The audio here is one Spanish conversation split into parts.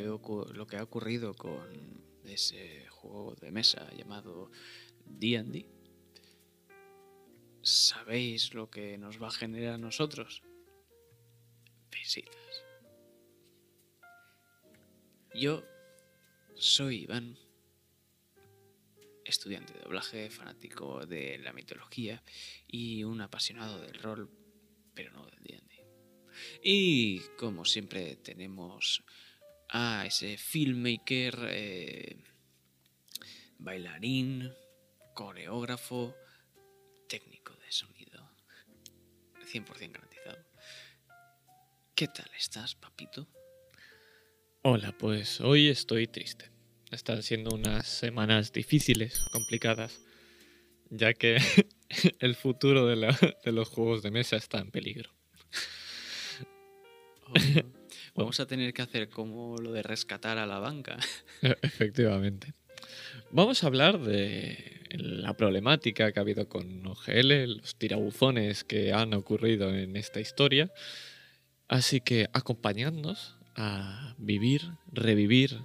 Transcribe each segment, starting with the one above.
lo que ha ocurrido con ese juego de mesa llamado D&D? ¿Sabéis lo que nos va a generar a nosotros? Visitas. Yo soy Iván, estudiante de doblaje, fanático de la mitología y un apasionado del rol, pero no del D&D. Y como siempre tenemos a ese filmmaker, eh, bailarín, coreógrafo, técnico de sonido, 100% garantizado. ¿Qué tal estás, papito? Hola, pues hoy estoy triste. Están siendo unas semanas difíciles, complicadas, ya que el futuro de, los juegos de mesa está en peligro. Oh, vamos a tener que hacer como lo de rescatar a la banca. Efectivamente. Vamos a hablar de la problemática que ha habido con OGL, los tirabuzones que han ocurrido en esta historia. Así que acompañadnos a vivir, revivir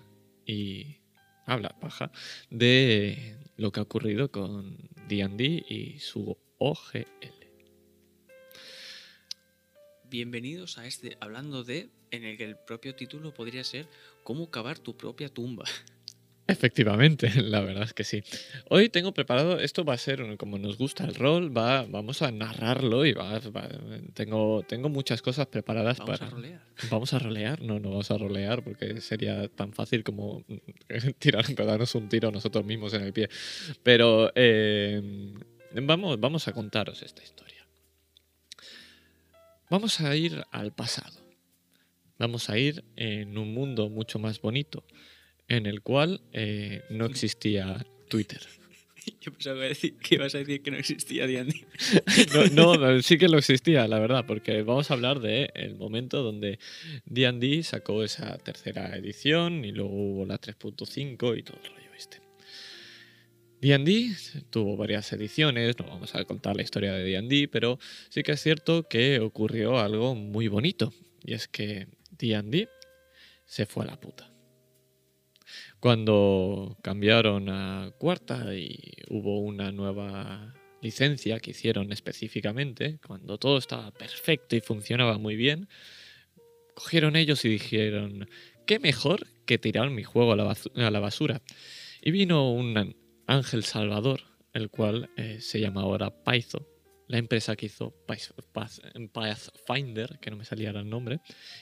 y hablar paja de lo que ha ocurrido con D&D y su OGL. Bienvenidos a este hablando de en el que el propio título podría ser cómo cavar tu propia tumba. Efectivamente, la verdad es que sí. Hoy tengo preparado, esto va a ser como nos gusta el rol, va, vamos a narrarlo y va, tengo, tengo muchas cosas preparadas ¿Vamos para... a rolear? ¿Vamos a rolear? No, no vamos a rolear porque sería tan fácil como tirar, darnos un tiro nosotros mismos en el pie. Pero eh, vamos, vamos a contaros esta historia. Vamos a ir al pasado. Vamos a ir en un mundo mucho más bonito en el cual eh, no existía Twitter. Yo pensaba que ibas a decir que no existía D&D. no, no, sí que lo existía, la verdad, porque vamos a hablar de el momento donde D&D sacó esa tercera edición y luego hubo la 3.5 y todo el rollo. D&D tuvo varias ediciones, no vamos a contar la historia de D&D, pero sí que es cierto que ocurrió algo muy bonito, y es que D&D se fue a la puta. Cuando cambiaron a cuarta y hubo una nueva licencia que hicieron específicamente, cuando todo estaba perfecto y funcionaba muy bien, cogieron ellos y dijeron, ¿qué mejor que tirar mi juego a la, basura? Y vino un ángel salvador, el cual eh, se llama ahora Paizo, la empresa que hizo Pathfinder, que no me salía el nombre,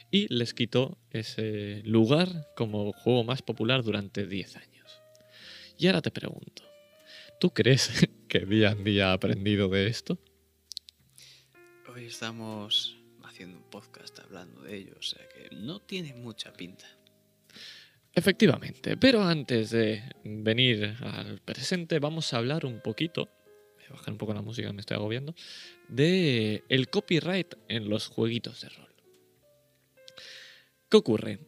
y les quitó ese lugar como juego más popular durante 10 años. Y ahora te pregunto, ¿tú crees que día en día ha aprendido de esto? Hoy estamos haciendo un podcast hablando de ello, o sea que no tiene mucha pinta. Efectivamente, pero antes de venir al presente vamos a hablar un poquito bajar un poco la música, me estoy agobiando, de el copyright en los jueguitos de rol. ¿Qué ocurre?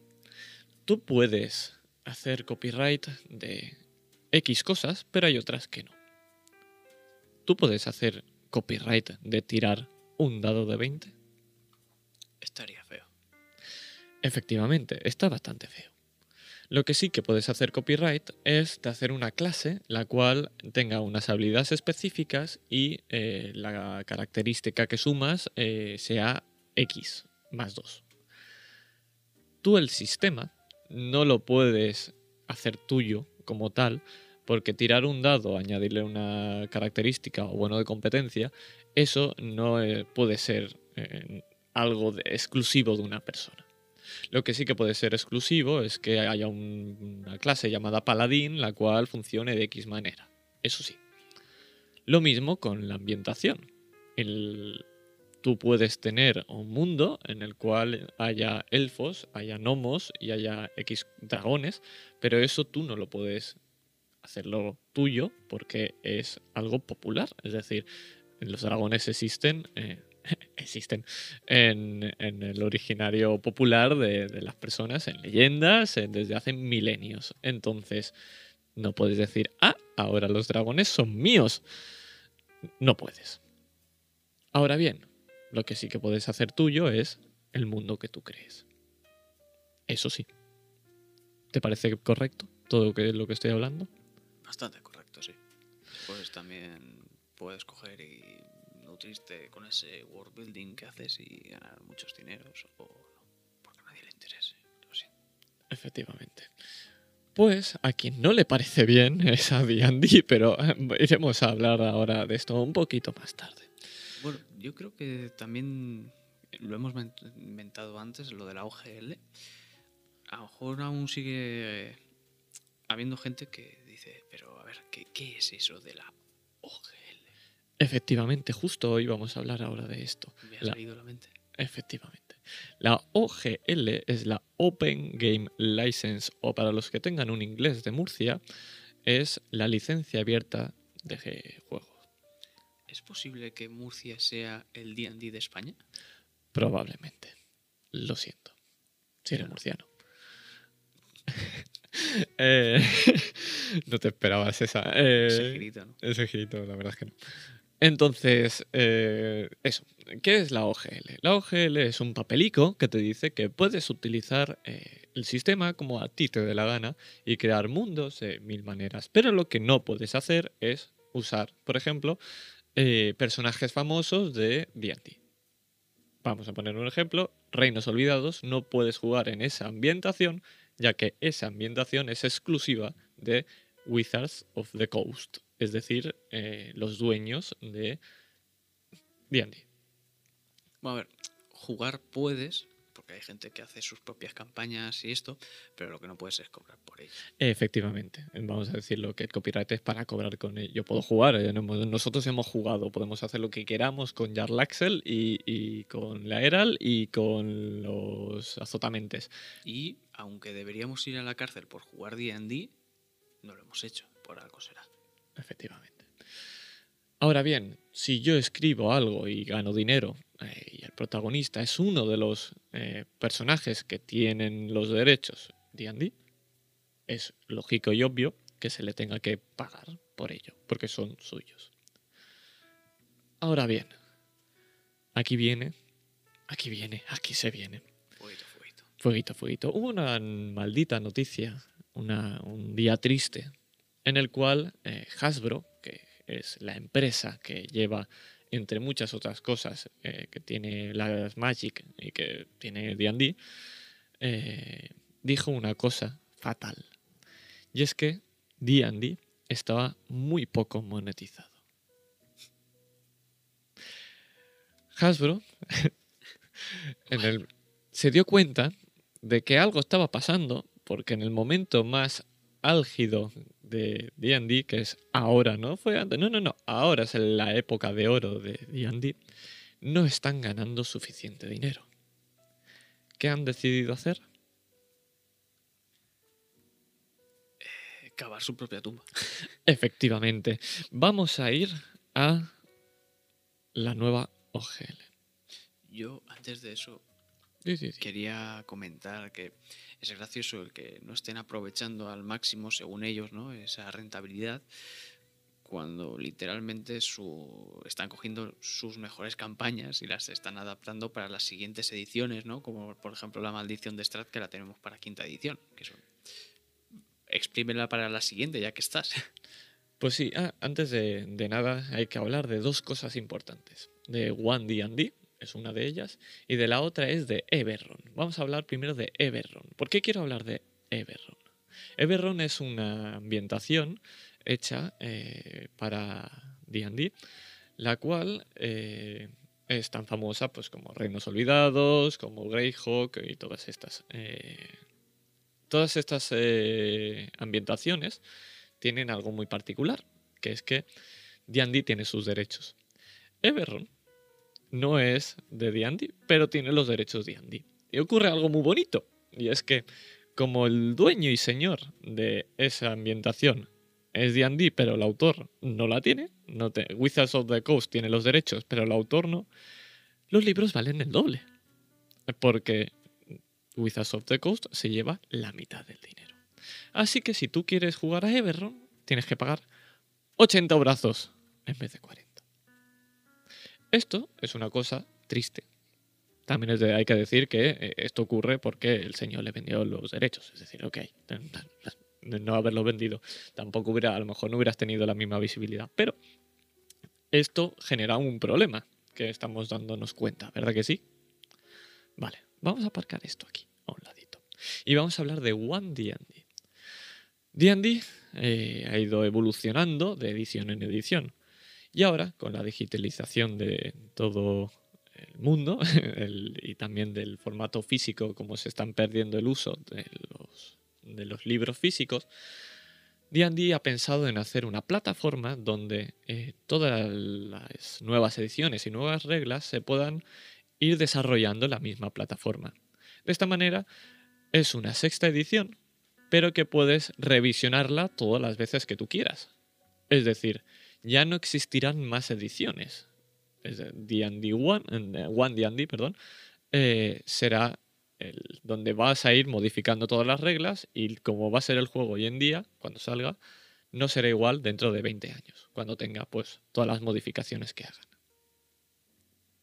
Tú puedes hacer copyright de X cosas, pero hay otras que no. Tú puedes hacer copyright de tirar un dado de 20. Estaría feo. Efectivamente, está bastante feo. Lo que sí que puedes hacer copyright es de hacer una clase la cual tenga unas habilidades específicas y eh, la característica que sumas eh, sea X más 2. Tú el sistema no lo puedes hacer tuyo como tal, porque tirar un dado, añadirle una característica o bueno de competencia, eso no eh, puede ser algo exclusivo de una persona. Lo que sí que puede ser exclusivo es que haya una clase llamada paladín la cual funcione de X manera. Eso sí. Lo mismo con la ambientación. tú puedes tener un mundo en el cual haya elfos, haya gnomos y haya X dragones, pero eso tú no lo puedes hacerlo tuyo porque es algo popular. Es decir, los dragones existen eh, existen en, el originario popular de, las personas, en leyendas, desde hace milenios. Entonces, no puedes decir, ah, ahora los dragones son míos. No puedes. Ahora bien, lo que sí que puedes hacer tuyo es el mundo que tú crees. Eso sí. ¿Te parece correcto todo lo que, lo que estoy hablando? Bastante correcto, sí. Pues también puedes coger y nutrirte con ese world building que haces y ganar muchos dineros o no, porque a nadie le interese. Lo siento. Efectivamente. Pues a quien no le parece bien es a D&D, pero eh, iremos a hablar ahora de esto un poquito más tarde. Bueno, yo creo que también lo hemos inventado antes, lo de la OGL. A lo mejor aún sigue eh, habiendo gente que dice, pero a ver, ¿qué, qué es eso de la OGL? Efectivamente, justo hoy vamos a hablar ahora de esto. Me ha La- salido la mente. Efectivamente. La OGL es la Open Game License, o para los que tengan un inglés de Murcia, es la licencia abierta de juegos. ¿Es posible que Murcia sea el D&D de España? Probablemente. Lo siento. Si eres murciano. Eh, no te esperabas esa. eh, Ese girito, ¿no? Ese girito, la verdad es que no. Entonces, eh, eso. ¿Qué es la OGL? La OGL es un papelico que te dice que puedes utilizar eh, el sistema como a ti te dé la gana y crear mundos de mil maneras. Pero lo que no puedes hacer es usar, por ejemplo, eh, personajes famosos de D&D. Vamos a poner un ejemplo. Reinos Olvidados no puedes jugar en esa ambientación, ya que esa ambientación es exclusiva de Wizards of the Coast, es decir, eh, los dueños de D&D. Bueno, a ver, jugar puedes, porque hay gente que hace sus propias campañas y esto, pero lo que no puedes es cobrar por ello. Efectivamente, vamos a decirlo que el copyright es para cobrar con ello. Yo puedo jugar, no- nosotros hemos jugado, podemos hacer lo que queramos con Jarl Axel y, y con la Eral y con los azotamentes. Y aunque deberíamos ir a la cárcel por jugar D&D, no lo hemos hecho, por algo será. Efectivamente. Ahora bien, si yo escribo algo y gano dinero eh, y el protagonista es uno de los eh, personajes que tienen los derechos D&D, es lógico y obvio que se le tenga que pagar por ello, porque son suyos. Ahora bien, aquí viene, aquí viene, aquí se viene. Fueguito, fueguito. Fueguito, fueguito. Hubo una maldita noticia, una- un día triste, en el cual eh, Hasbro, que es la empresa que lleva, entre muchas otras cosas, eh, que tiene las Magic y que tiene D&D, eh, dijo una cosa fatal. Y es que D&D estaba muy poco monetizado. Hasbro en se dio cuenta de que algo estaba pasando porque en el momento más álgido de D&D, que es ahora, no fue antes, no, no, no, ahora es la época de oro de D&D, no están ganando suficiente dinero. ¿Qué han decidido hacer? Eh, Cavar su propia tumba. Efectivamente, vamos a ir a la nueva OGL. Yo, antes de eso, Sí, sí, sí. quería comentar que es gracioso el que no estén aprovechando al máximo, según ellos, ¿no? esa rentabilidad, cuando literalmente su, están cogiendo sus mejores campañas y las están adaptando para las siguientes ediciones, ¿no? como por ejemplo la maldición de Strat, que la tenemos para quinta edición. Que. Exprímela para la siguiente, ya que estás. Pues sí, ah, antes de, nada hay que hablar de dos cosas importantes. De One D&D, es una de ellas, y de la otra es de Everron. Vamos a hablar primero de Everron. ¿Por qué quiero hablar de Everron? Everron es una ambientación hecha eh, para D&D, la cual eh, es tan famosa pues como Reinos Olvidados, como Greyhawk y todas estas... eh, todas estas ambientaciones tienen algo muy particular, que es que D&D tiene sus derechos. Everron no es de D&D, pero tiene los derechos de D&D. Y ocurre algo muy bonito, y es que como el dueño y señor de esa ambientación es D&D, pero el autor no la tiene, no te- Wizards of the Coast tiene los derechos, pero el autor no, los libros valen el doble. Porque Wizards of the Coast se lleva la mitad del dinero. Así que si tú quieres jugar a Everron, tienes que pagar 80 brazos en vez de 40. Esto es una cosa triste. También hay que decir que eh, esto ocurre porque el señor le vendió los derechos. Es decir, ok, no haberlo vendido, tampoco hubiera, a lo mejor no hubieras tenido la misma visibilidad. Pero esto genera un problema que estamos dándonos cuenta, ¿verdad que sí? Vale, vamos a aparcar esto aquí, a un ladito. Y vamos a hablar de One D&D. D&D eh, ha ido evolucionando de edición en edición. Y ahora, con la digitalización de todo el mundo y también del formato físico, como se están perdiendo el uso de los, de los libros físicos, D&D ha pensado en hacer una plataforma donde eh, todas las nuevas ediciones y nuevas reglas se puedan ir desarrollando en la misma plataforma. De esta manera, es una sexta edición, pero que puedes revisionarla todas las veces que tú quieras. Es decir, ya no existirán más ediciones. D&D One, eh, One D&D, perdón, eh, será el- donde vas a ir modificando todas las reglas y como va a ser el juego hoy en día, cuando salga, no será igual dentro de 20 años, cuando tenga pues todas las modificaciones que hagan.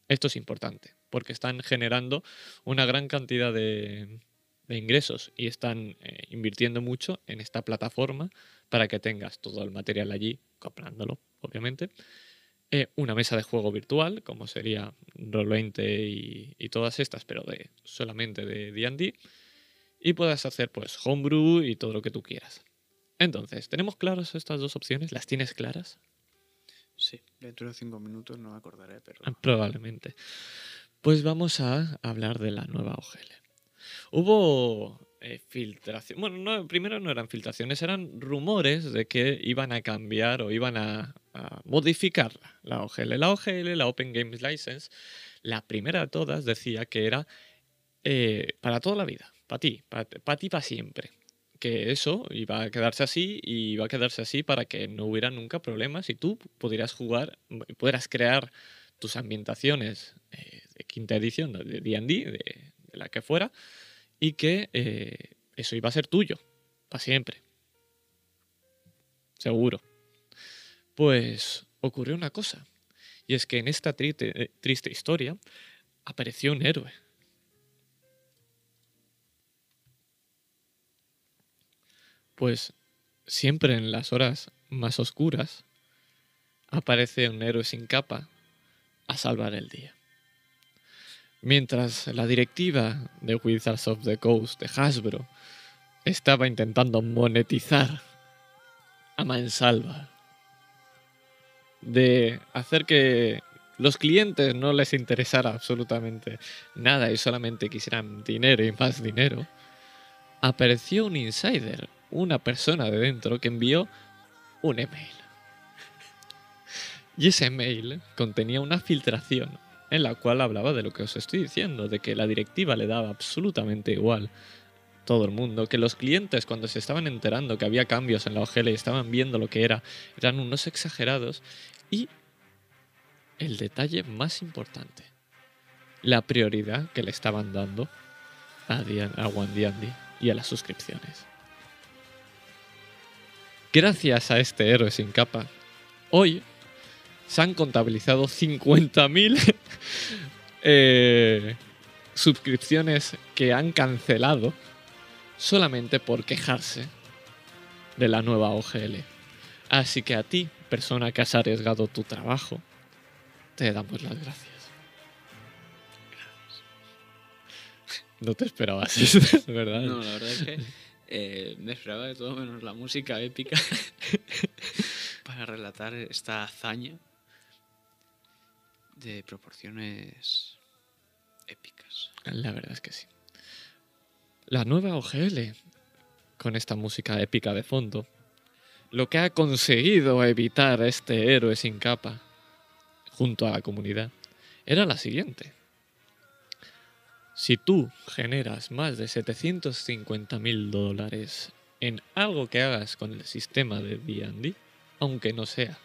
Esto es importante, porque están generando una gran cantidad de, de ingresos y están eh, invirtiendo mucho en esta plataforma para que tengas todo el material allí, comprándolo, obviamente. eh, una mesa de juego virtual, como sería Roll20 y, y todas estas, pero de solamente de D&D. Y puedas hacer pues homebrew y todo lo que tú quieras. Entonces, ¿tenemos claras estas dos opciones? ¿Las tienes claras? Sí, dentro de cinco minutos no me acordaré, pero Ah, Probablemente. Pues vamos a hablar de la nueva OGL. Hubo eh, filtración. Bueno, no, primero no eran filtraciones, eran rumores de que iban a cambiar o iban a, a modificar la OGL. La OGL, la Open Games License, la primera de todas decía que era eh, para toda la vida, para ti, para ti para siempre. Que eso iba a quedarse así y iba a quedarse así para que no hubiera nunca problemas y tú pudieras jugar, pudieras crear tus ambientaciones eh, de quinta edición de D&D, de la que fuera, y que eh, eso iba a ser tuyo, para siempre. Seguro. Pues ocurrió una cosa, y es que en esta eh, triste historia apareció un héroe. Pues siempre en las horas más oscuras aparece un héroe sin capa a salvar el día. Mientras la directiva de Wizards of the Coast de Hasbro estaba intentando monetizar a mansalva de hacer que los clientes no les interesara absolutamente nada y solamente quisieran dinero y más dinero, apareció un insider, una persona de dentro que envió un email. Y ese mail contenía una filtración en la cual hablaba de lo que os estoy diciendo, de que la directiva le daba absolutamente igual todo el mundo, que los clientes cuando se estaban enterando que había cambios en la OGL y estaban viendo lo que era, eran unos exagerados y el detalle más importante, la prioridad que le estaban dando a, Dian- a D&D y a las suscripciones. Gracias a este héroe sin capa, hoy se han contabilizado 50.000 eh, suscripciones que han cancelado solamente por quejarse de la nueva OGL. Así que a ti, persona que has arriesgado tu trabajo, te damos las gracias. No te esperabas eso, ¿verdad? no, la verdad es que eh, me esperaba de todo menos la música épica para relatar esta hazaña de proporciones épicas. La verdad es que sí. La nueva OGL, con esta música épica de fondo, lo que ha conseguido evitar este héroe sin capa junto a la comunidad era la siguiente. Si tú generas más de 750 mil dólares en algo que hagas con el sistema de D&D, aunque no sea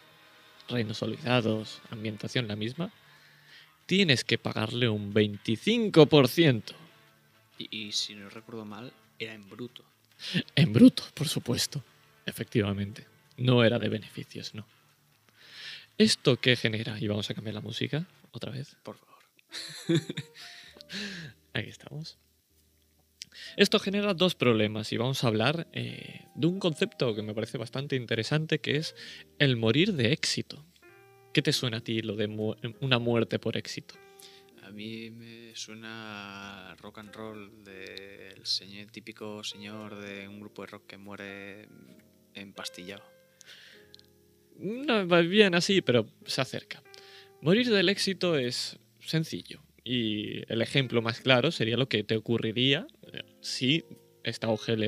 reinos olvidados, ambientación la misma, tienes que pagarle un 25%. Y, y si no recuerdo mal, era en bruto. En bruto, por supuesto. Efectivamente. No era de beneficios, no. ¿Esto qué genera? Y vamos a cambiar la música otra vez. Por favor. Aquí estamos. Esto genera dos problemas y vamos a hablar eh, de un concepto que me parece bastante interesante que es el morir de éxito. ¿Qué te suena a ti lo de mu- una muerte por éxito? A mí me suena rock and roll del típico señor de un grupo de rock que muere empastillado. No va bien así, pero se acerca. Morir del éxito es sencillo. Y el ejemplo más claro sería lo que te ocurriría eh, si esta OGL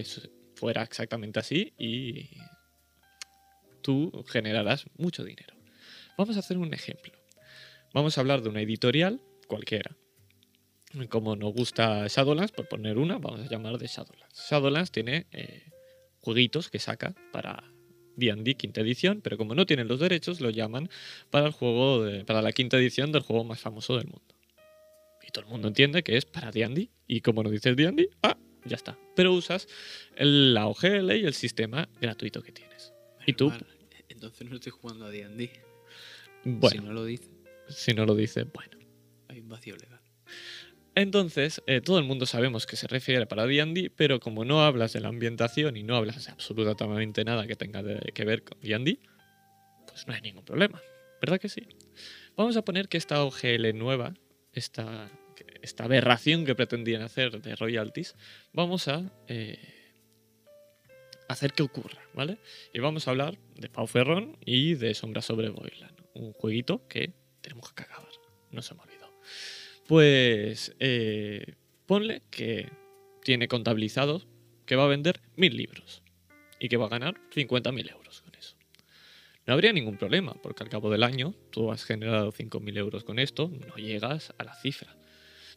fuera exactamente así y tú generarás mucho dinero. Vamos a hacer un ejemplo. Vamos a hablar de una editorial cualquiera. Como nos gusta Shadowlands, por poner una, vamos a llamar de Shadowlands. Shadowlands tiene eh, jueguitos que saca para D&D quinta edición, pero como no tienen los derechos, lo llaman para el juego para la quinta edición del juego más famoso del mundo. Y todo el mundo entiende que es para D&D y como no dices D&D, ah, ya está. Pero usas el- la OGL y el sistema gratuito que tienes. ¿Y tú? Mal. Entonces no estoy jugando a D&D. Bueno, Si no lo dice, si no lo dices, bueno. hay un vacío legal. Entonces, eh, todo el mundo sabemos que se refiere para D&D, pero como no hablas de la ambientación y no hablas de absolutamente nada que tenga de- que ver con D&D, pues no hay ningún problema. ¿Verdad que sí? Vamos a poner que esta OGL nueva, esta, esta aberración que pretendían hacer de royalties, vamos a eh, hacer que ocurra, ¿vale? Y vamos a hablar de Pau Ferrón y de Sombra sobre Boyland, un jueguito que tenemos que acabar. No se me olvidó. Pues eh, ponle que tiene contabilizado que va a vender mil libros y que va a ganar 50.000 euros con eso. No habría ningún problema, porque al cabo del año tú has generado 5.000 euros con esto, no llegas a la cifra.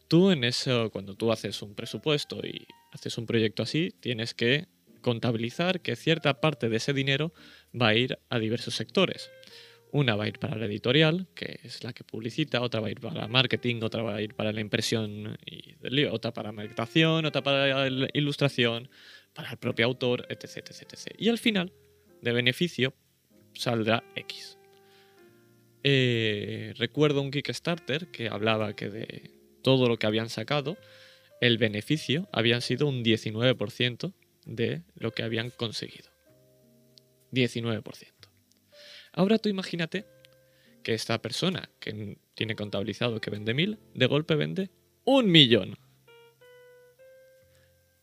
Tú en eso, cuando tú haces un presupuesto y haces un proyecto así, tienes que contabilizar que cierta parte de ese dinero va a ir a diversos sectores. Una va a ir para la editorial, que es la que publicita, otra va a ir para marketing, otra va a ir para la impresión y otra para meditación, otra para la ilustración, para el propio autor, etc, etc, etc. Y al final, de beneficio, saldrá X. Eh, recuerdo un Kickstarter que hablaba que de todo lo que habían sacado, el beneficio habían sido un 19% de lo que habían conseguido. 19%. Ahora tú imagínate que esta persona que tiene contabilizado que vende mil, de golpe vende un millón.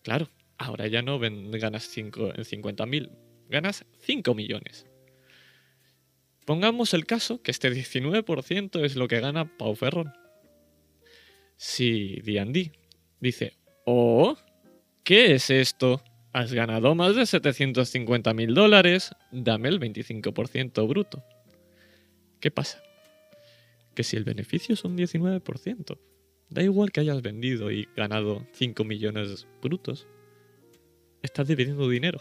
Claro, ahora ya no ven- ganas cinco- en 50.000, ganas 5 millones. Pongamos el caso que este 19% es lo que gana Pau Ferron. Si D&D dice, oh, ¿qué es esto? Has ganado más de 750 mil dólares, dame el 25% bruto. ¿Qué pasa? Que si el beneficio es un 19%, da igual que hayas vendido y ganado 5 millones brutos, estás dividiendo dinero.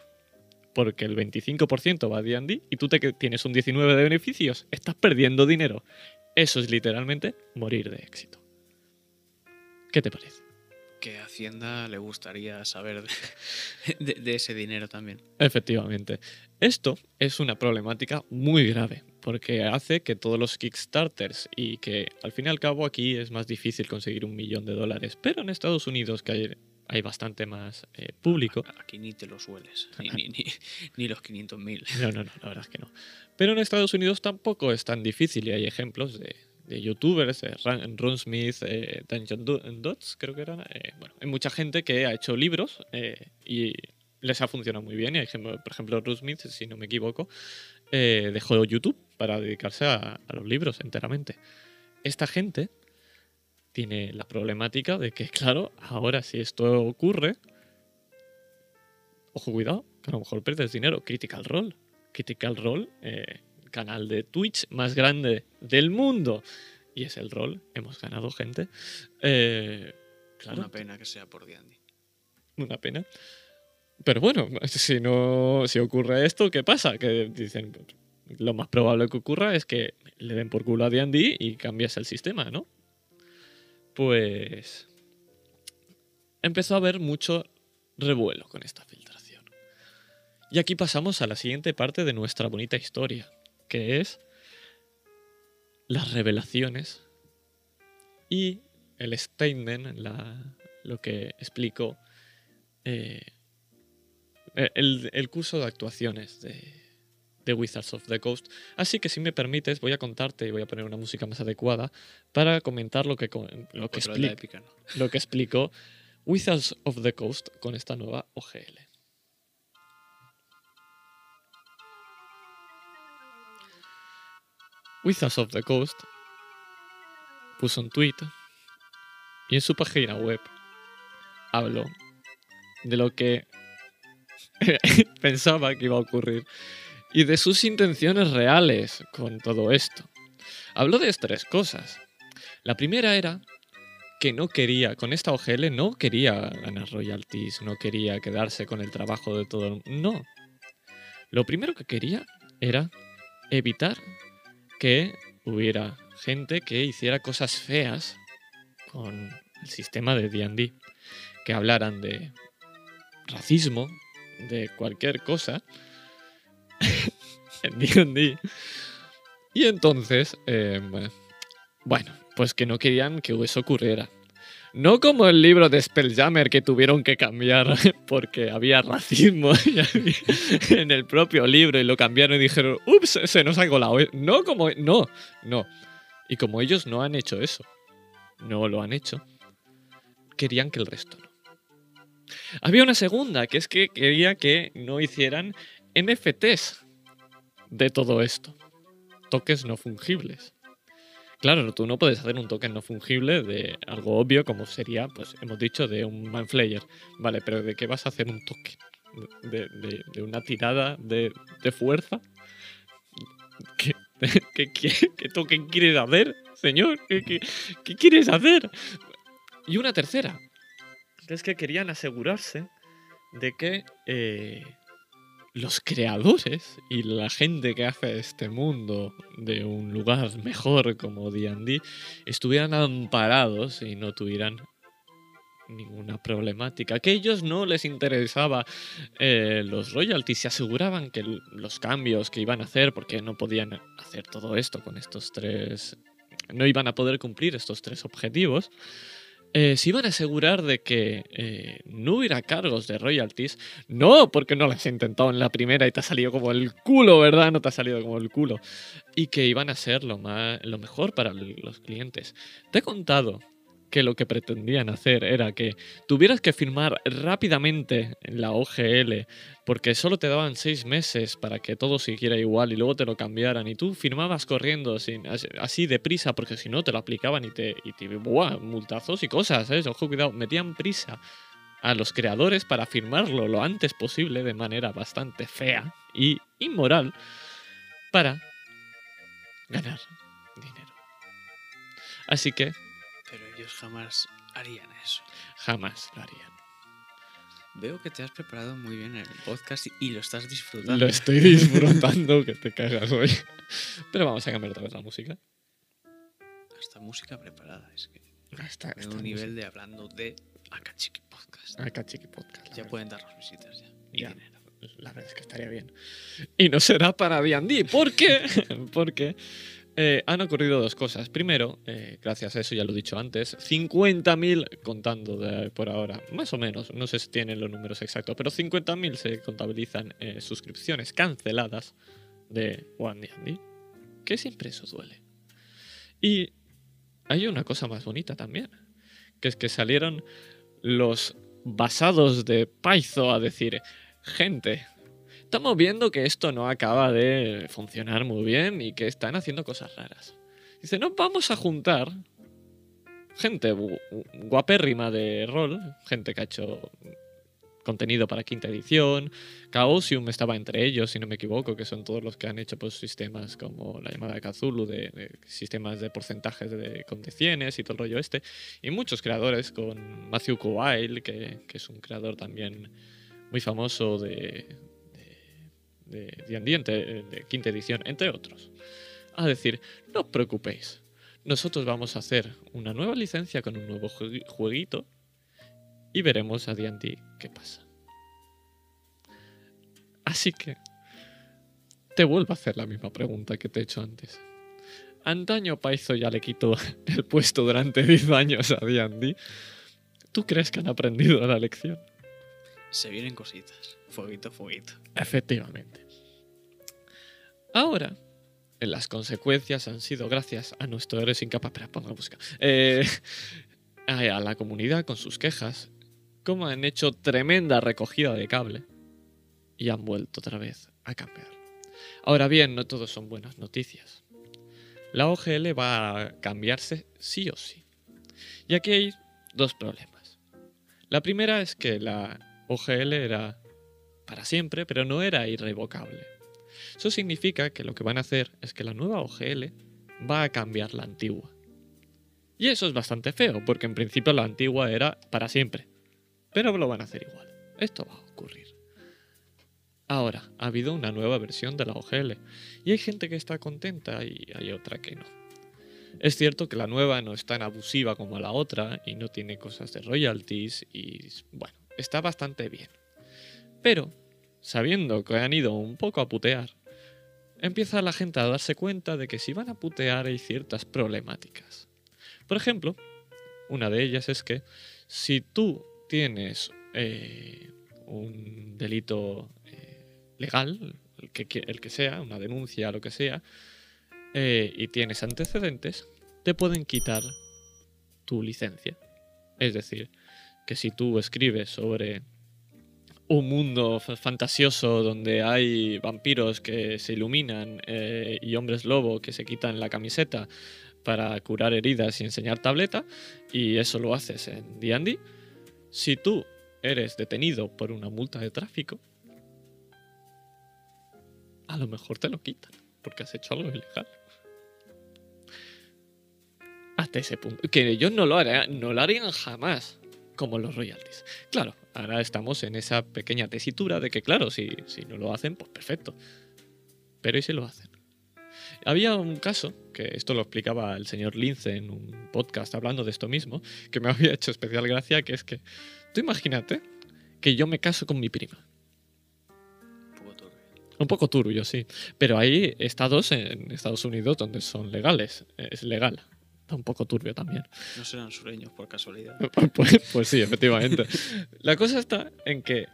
Porque el 25% va a D&D y tú te tienes un 19% de beneficios, estás perdiendo dinero. Eso es literalmente morir de éxito. ¿Qué te parece? Que a Hacienda le gustaría saber de, de- de ese dinero también. Efectivamente. Esto es una problemática muy grave, porque hace que todos los Kickstarters y que al fin y al cabo aquí es más difícil conseguir un millón de dólares, pero en Estados Unidos que hay, hay bastante más eh, público. Aquí ni te lo sueles, ni, ni, ni, ni los 500.000. No, no, no, la verdad es que no. Pero en Estados Unidos tampoco es tan difícil y hay ejemplos de, youtubers, Ron Smith, eh, Dungeon Do- Dots, creo que eran. eh, bueno, hay mucha gente que ha hecho libros eh, y les ha funcionado muy bien. Y por ejemplo, Ron Smith, si no me equivoco, eh, dejó YouTube para dedicarse a, a los libros enteramente. Esta gente tiene la problemática de que, claro, ahora si esto ocurre, ojo, cuidado, que a lo mejor pierdes dinero. Critical Role. Critical Role, eh, canal de Twitch más grande del mundo. Y es el rol, hemos ganado gente. Eh, claro, Una pena que sea por D&D. una pena. Pero bueno, si no, si ocurre esto, ¿qué pasa? Que dicen, lo más probable que ocurra es que le den por culo a D&D y cambias el sistema, ¿no? Pues empezó a haber mucho revuelo con esta filtración. Y aquí pasamos a la siguiente parte de nuestra bonita historia, que es las revelaciones y el statement, la- lo que explico eh, el, el curso de actuaciones de, de Wizards of the Coast. Así que si me permites, voy a contarte y voy a poner una música más adecuada para comentar lo que, lo que, lo que explicó Wizards of the Coast con esta nueva OGL. Wizards of the Coast puso un tweet y en su página web habló de lo que pensaba que iba a ocurrir y de sus intenciones reales con todo esto. Habló de tres cosas. La primera era que no quería, con esta OGL no quería ganar royalties, no quería quedarse con el trabajo de todo el mundo. No. Lo primero que quería era evitar que hubiera gente que hiciera cosas feas con el sistema de D&D, que hablaran de racismo, de cualquier cosa en D&D. Y entonces, em, bueno, pues que no querían que eso ocurriera. No como el libro de Spelljammer que tuvieron que cambiar porque había racismo en el propio libro y lo cambiaron y dijeron, ups, se nos ha colado. eh". No como... No, no. Y como ellos no han hecho eso, no lo han hecho, querían que el resto no. Había una segunda, que es que quería que no hicieran NFTs de todo esto. Tokens no fungibles. Claro, tú no puedes hacer un token no fungible de algo obvio como sería, pues hemos dicho, de un Manflayer. Vale, pero ¿de qué vas a hacer un token? ¿De, una tirada de, fuerza? ¿Qué, qué, token quieres hacer, señor? ¿Qué, quieres hacer? Y una tercera, es que querían asegurarse de que eh, los creadores y la gente que hace este mundo de un lugar mejor como D&D estuvieran amparados y no tuvieran ninguna problemática. Que a ellos no les interesaba eh, los royalties, se aseguraban que los cambios que iban a hacer, porque no podían hacer todo esto con estos tres, no iban a poder cumplir estos tres objetivos. Eh, se iban a asegurar de que eh, no hubiera cargos de royalties. No, porque no las he intentado en la primera y te ha salido como el culo, ¿verdad? No te ha salido como el culo. Y que iban a ser lo, más, lo mejor para los clientes. Te he contado que lo que pretendían hacer era que tuvieras que firmar rápidamente en la OGL porque solo te daban seis meses para que todo siguiera igual y luego te lo cambiaran y tú firmabas corriendo sin, as- así deprisa porque si no te lo aplicaban y te, y te buah, multazos y cosas, ¿eh? Ojo, cuidado, metían prisa a los creadores para firmarlo lo antes posible de manera bastante fea y inmoral para ganar dinero. Así que ellos jamás harían eso. jamás lo harían. Veo que te has preparado muy bien el podcast y lo estás disfrutando. Lo estoy disfrutando que te cagas hoy. Pero vamos a cambiar otra vez la música. Hasta música preparada. Es que Hasta, en un nivel de hablando de Akachiki Podcast. Acá Chiqui Podcast. Ya verdad. pueden darnos visitas ya. Y Ya. dinero. La verdad es que estaría bien. Y no será para D&D. ¿Por qué? Porque eh, han ocurrido dos cosas. Primero, eh, gracias a eso, ya lo he dicho antes, 50.000 contando por ahora, más o menos, no sé si tienen los números exactos, pero 50.000 se contabilizan eh, suscripciones canceladas de One D&D, que siempre eso duele. Y hay una cosa más bonita también, que es que salieron los basados de Paizo a decir, gente, estamos viendo que esto no acaba de funcionar muy bien y que están haciendo cosas raras. Dice, nos vamos a juntar gente gu- gu- guapérrima de rol, gente que ha hecho contenido para quinta edición, Chaosium estaba entre ellos, si no me equivoco, que son todos los que han hecho pues, sistemas como la llamada de Cthulhu, de, de sistemas de porcentajes de condiciones y todo el rollo este, y muchos creadores con Matthew Kowal, que, que es un creador también muy famoso de de D&D, entre- de quinta edición, entre otros. A decir, no os preocupéis, nosotros vamos a hacer una nueva licencia con un nuevo jue- jueguito y veremos a D&D qué pasa. Así que te vuelvo a hacer la misma pregunta que te he hecho antes. antaño Paizo ya le quitó el puesto durante 10 años a D&D. ¿Tú crees que han aprendido la lección? Se vienen cositas. Fueguito, fueguito. Efectivamente. Ahora, en las consecuencias han sido gracias a nuestro Eres Incapaz. Espera, pongo a buscar. Eh, a la comunidad con sus quejas, como han hecho tremenda recogida de cable y han vuelto otra vez a cambiar. Ahora bien, no todos son buenas noticias. La OGL va a cambiarse sí o sí. Y aquí hay dos problemas. La primera es que la OGL era para siempre, pero no era irrevocable. Eso significa que lo que van a hacer es que la nueva OGL va a cambiar la antigua. Y eso es bastante feo, porque en principio la antigua era para siempre. Pero lo van a hacer igual. Esto va a ocurrir. Ahora, ha habido una nueva versión de la OGL. Y hay gente que está contenta y hay otra que no. Es cierto que la nueva no es tan abusiva como la otra y no tiene cosas de royalties y bueno, está bastante bien. Pero, sabiendo que han ido un poco a putear, empieza la gente a darse cuenta de que si van a putear hay ciertas problemáticas. Por ejemplo, una de ellas es que si tú tienes eh, un delito eh, legal, el que, sea, una denuncia, lo que sea, eh, y tienes antecedentes, te pueden quitar tu licencia. Es decir, que si tú escribes sobre un mundo fantasioso donde hay vampiros que se iluminan y hombres lobo que se quitan la camiseta para curar heridas y enseñar tableta, y eso lo haces en D&D, si tú eres detenido por una multa de tráfico, a lo mejor te lo quitan, porque has hecho algo ilegal. Hasta ese punto. Que ellos no lo harían, no lo harían jamás, como los royalties. Claro, ahora estamos en esa pequeña tesitura de que, claro, si, si no lo hacen, pues perfecto. Pero ¿y si lo hacen? Había un caso, que esto lo explicaba el señor Lince en un podcast hablando de esto mismo, que me había hecho especial gracia, que es que, tú imagínate que yo me caso con mi prima. Un poco turbio. Un poco turbio, sí. Pero hay estados en Estados Unidos donde son legales, es legal. Un poco turbio también. No serán sureños por casualidad. Pues, pues sí, efectivamente. La cosa está en que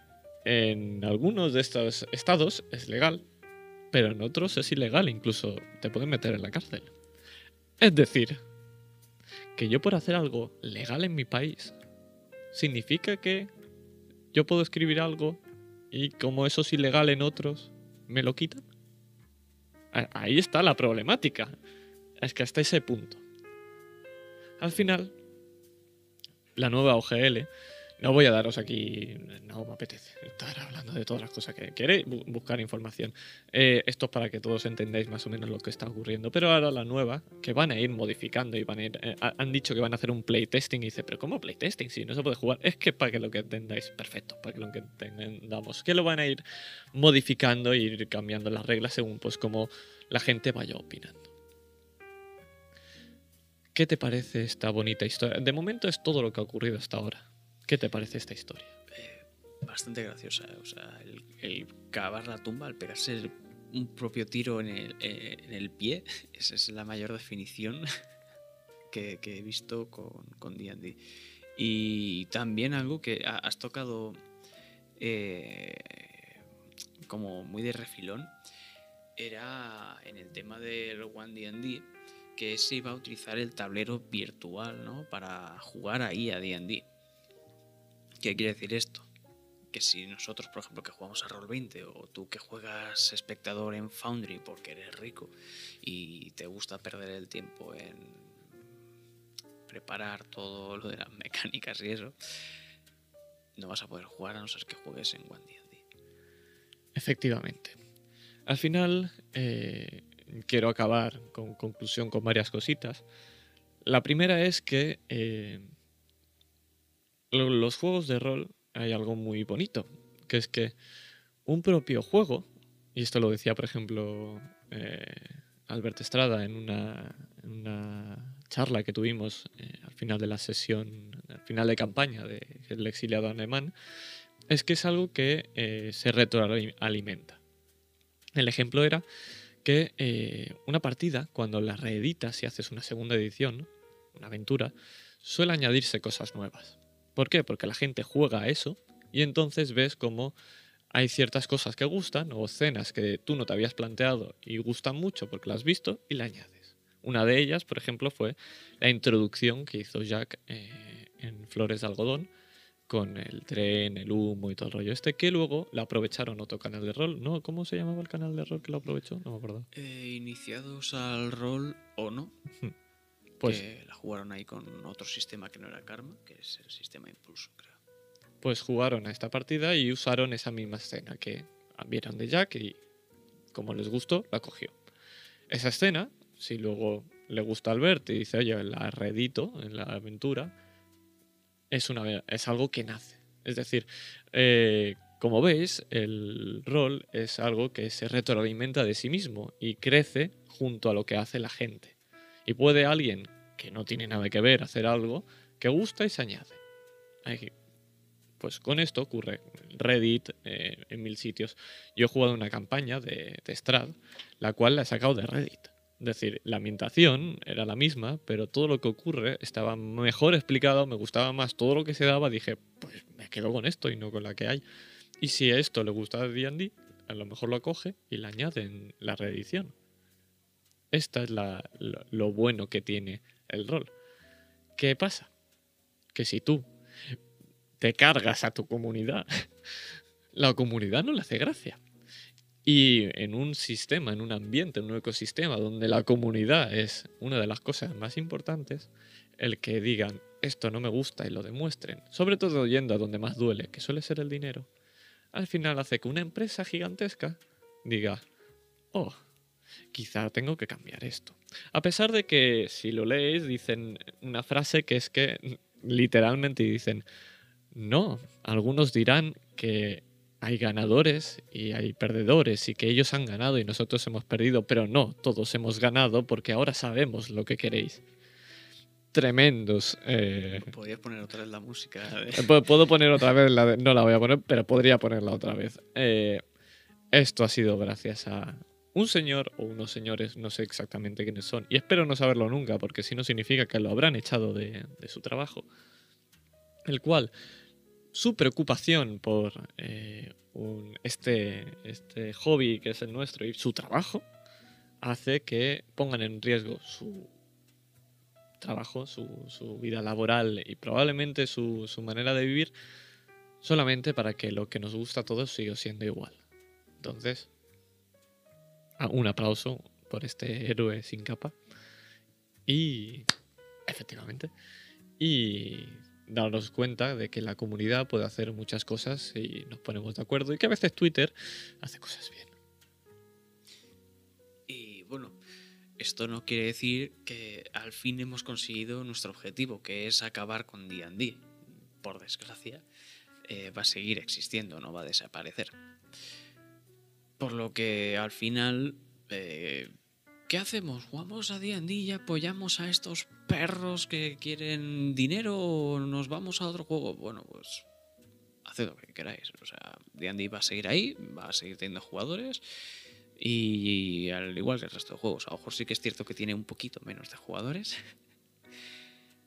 en algunos de estos estados es legal, pero en otros es ilegal, incluso te pueden meter en la cárcel. Es decir, que yo por hacer algo legal en mi país, significa que yo puedo escribir algo y como eso es ilegal en otros, me lo quitan. Ahí está la problemática. Es que hasta ese punto. Al final, la nueva OGL no voy a daros aquí, no me apetece estar hablando de todas las cosas que queréis, buscar información. Eh, esto es para que todos entendáis más o menos lo que está ocurriendo. Pero ahora la nueva, que van a ir modificando y van a ir, eh, han dicho que van a hacer un playtesting y dice, pero ¿cómo playtesting? Si no se puede jugar. Es que para que lo que entendáis, perfecto, para que lo que entendamos, que lo van a ir modificando e ir cambiando las reglas según pues como la gente vaya opinando. ¿Qué te parece esta bonita historia? De momento es todo lo que ha ocurrido hasta ahora. ¿Qué te parece esta historia? Eh, bastante graciosa. O sea, el, cavar la tumba, el pegarse un propio tiro en el, eh, en el pie, esa es la mayor definición que, he visto con D&D. y también algo que has tocado eh, como muy de refilón, era en el tema del One D&D, que se iba a utilizar el tablero virtual ¿no? para jugar ahí a D&D. ¿Qué quiere decir esto? Que si nosotros, por ejemplo, que jugamos a Roll20 o tú que juegas espectador en Foundry porque eres rico y te gusta perder el tiempo en preparar todo lo de las mecánicas y eso, no vas a poder jugar a no ser que juegues en One D&D. Efectivamente. Al final, eh, quiero acabar con conclusión con varias cositas. La primera es que eh, los juegos de rol hay algo muy bonito, que es que un propio juego, y esto lo decía por ejemplo eh, Albert Estrada en una, charla que tuvimos eh, al final de la sesión, al final de campaña del exiliado alemán, es que es algo que eh, se retroalimenta. El ejemplo era que eh, una partida, cuando la reeditas y haces una segunda edición, una aventura, suele añadirse cosas nuevas. ¿Por qué? Porque la gente juega a eso y entonces ves como hay ciertas cosas que gustan o escenas que tú no te habías planteado y gustan mucho porque las has visto y le añades. Una de ellas, por ejemplo, fue la introducción que hizo Jack eh, en Flores de Algodón con el tren, el humo y todo el rollo este, que luego la aprovecharon otro canal de rol, ¿no? ¿Cómo se llamaba el canal de rol que lo aprovechó? No me acuerdo. Eh, iniciados al rol o no, Pues, que la jugaron ahí con otro sistema que no era Karma, que es el sistema Impulso, creo. pues jugaron a esta partida y usaron esa misma escena que vieron de Jack y como les gustó, la cogió. Esa escena, si luego le gusta a Albert y dice, oye, la reedito en la aventura, es, una, es algo que nace. Es decir, eh, como veis, el rol es algo que se retroalimenta de sí mismo y crece junto a lo que hace la gente. Y puede alguien que no tiene nada que ver hacer algo que gusta y se añade. Pues con esto ocurre Reddit, eh, en mil sitios. Yo he jugado una campaña de, de Strad, la cual la he sacado de Reddit. Es decir, la ambientación era la misma, pero todo lo que ocurre estaba mejor explicado, me gustaba más todo lo que se daba. Dije, pues me quedo con esto y no con la que hay. Y si a esto le gusta D&D, a lo mejor lo acoge y le añade en la reedición. Esta es la- lo, lo bueno que tiene el rol. ¿Qué pasa? Que si tú te cargas a tu comunidad, la comunidad no le hace gracia. Y en un sistema, en un ambiente, en un ecosistema donde la comunidad es una de las cosas más importantes, el que digan esto no me gusta y lo demuestren, sobre todo yendo a donde más duele, que suele ser el dinero, al final hace que una empresa gigantesca diga, oh, quizá tengo que cambiar esto. A pesar de que si lo lees dicen una frase que es que literalmente dicen, no, algunos dirán que hay ganadores y hay perdedores y que ellos han ganado y nosotros hemos perdido, pero no, todos hemos ganado porque ahora sabemos lo que queréis. Tremendos. eh, Podrías poner otra vez la música. Pu- Puedo poner otra vez la de- No la voy a poner, pero podría ponerla otra vez. Eh, esto ha sido gracias a un señor o unos señores, no sé exactamente quiénes son, y espero no saberlo nunca, porque si no significa que lo habrán echado de, de su trabajo. El cual, su preocupación por eh, este, este hobby que es el nuestro y su trabajo, hace que pongan en riesgo su trabajo, su, su vida laboral y probablemente su, su manera de vivir solamente para que lo que nos gusta a todos siga siendo igual. Entonces, un aplauso por este héroe sin capa. Y, efectivamente, y darnos cuenta de que la comunidad puede hacer muchas cosas si nos ponemos de acuerdo y que a veces Twitter hace cosas bien. Y bueno, esto no quiere decir que al fin hemos conseguido nuestro objetivo, que es acabar con D&D. Por desgracia, eh, va a seguir existiendo, no va a desaparecer. Por lo que al final, eh, ¿qué hacemos? ¿Jugamos a D&D y apoyamos a estos perros que quieren dinero o nos vamos a otro juego? Bueno, pues haced lo que queráis. O sea, D&D va a seguir ahí, va a seguir teniendo jugadores y al igual que el resto de juegos. A lo mejor sí que es cierto que tiene un poquito menos de jugadores.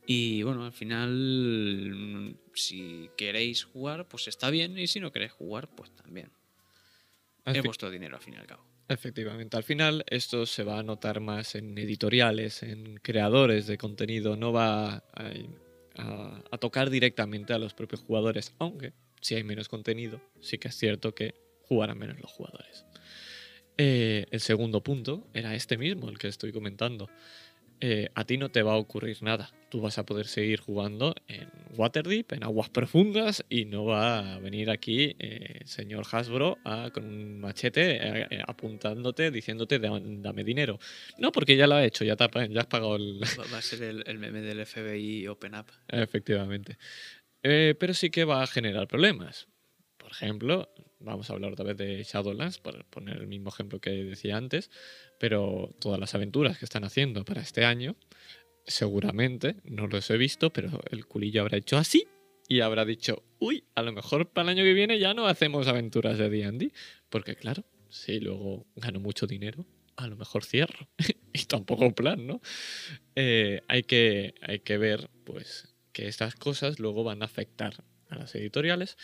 Y bueno, al final, si queréis jugar, pues está bien. Y si no queréis jugar, pues también. Es vuestro dinero al fin y al cabo. Efectivamente, al final esto se va a notar más en editoriales, en creadores de contenido, no va a, tocar directamente a los propios jugadores, aunque si hay menos contenido, sí que es cierto que jugarán menos los jugadores. Eh, el segundo punto era este mismo, el que estoy comentando. Eh, a ti no te va a ocurrir nada. Tú vas a poder seguir jugando en Waterdeep, en aguas profundas, y no va a venir aquí eh, señor Hasbro a- con un machete eh, apuntándote, diciéndote "Da- dame dinero. No, porque ya lo ha hecho, ya, te ya has pagado el, Va, a ser el, el meme del FBI Open Up. Efectivamente. Pero sí que va a generar problemas. Por ejemplo, vamos a hablar otra vez de Shadowlands, para poner el mismo ejemplo que decía antes, pero todas las aventuras que están haciendo para este año, seguramente, no los he visto, pero el culillo habrá hecho así y habrá dicho, uy, a lo mejor para el año que viene ya no hacemos aventuras de D&D, porque claro, si luego gano mucho dinero, a lo mejor cierro. y tampoco plan, ¿no? Eh, hay, que, hay que ver, pues, que estas cosas luego van a afectar a las editoriales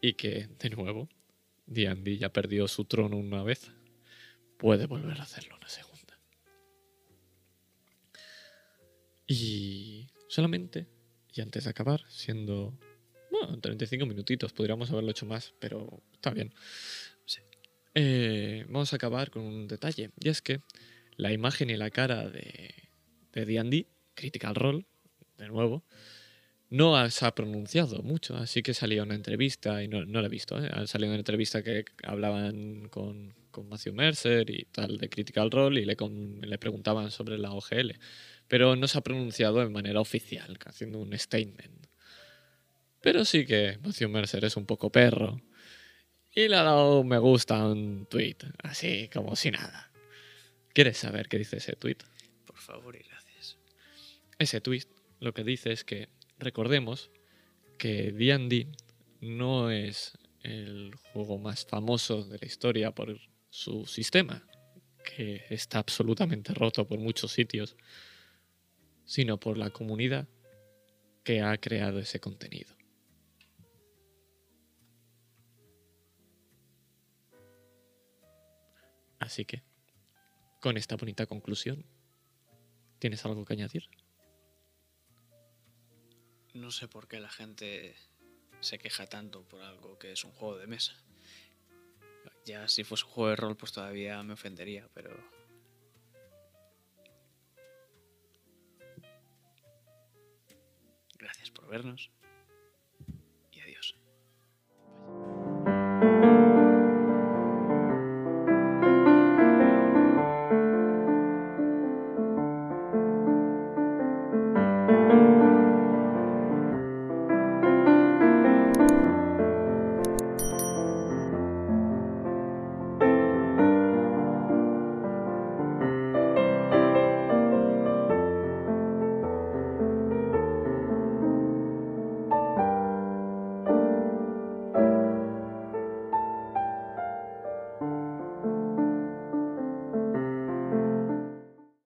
y que, de nuevo, D&D ya perdió su trono una vez, puede volver a hacerlo una segunda. Y solamente, y antes de acabar, siendo... Bueno, 35 minutitos, podríamos haberlo hecho más, pero está bien. Eh, vamos a acabar con un detalle, y es que la imagen y la cara de D&D, Critical Role, de nuevo, no se ha pronunciado mucho, así que salía una entrevista, y no, no la he visto, ¿eh? ha salido una entrevista que hablaban con, con Matthew Mercer y tal de Critical Role y le, le preguntaban sobre la OGL, pero no se ha pronunciado de manera oficial, haciendo un statement. Pero sí que Matthew Mercer es un poco perro y le ha dado me gusta a un tweet, así como si nada. ¿Quieres saber qué dice ese tweet? Por favor y gracias. Ese tweet lo que dice es que recordemos que D&D no es el juego más famoso de la historia por su sistema, que está absolutamente roto por muchos sitios, sino por la comunidad que ha creado ese contenido. Así que, con esta bonita conclusión, ¿tienes algo que añadir? No sé por qué la gente se queja tanto por algo que es un juego de mesa. Ya si fuese un juego de rol, pues todavía me ofendería, pero. Gracias por vernos.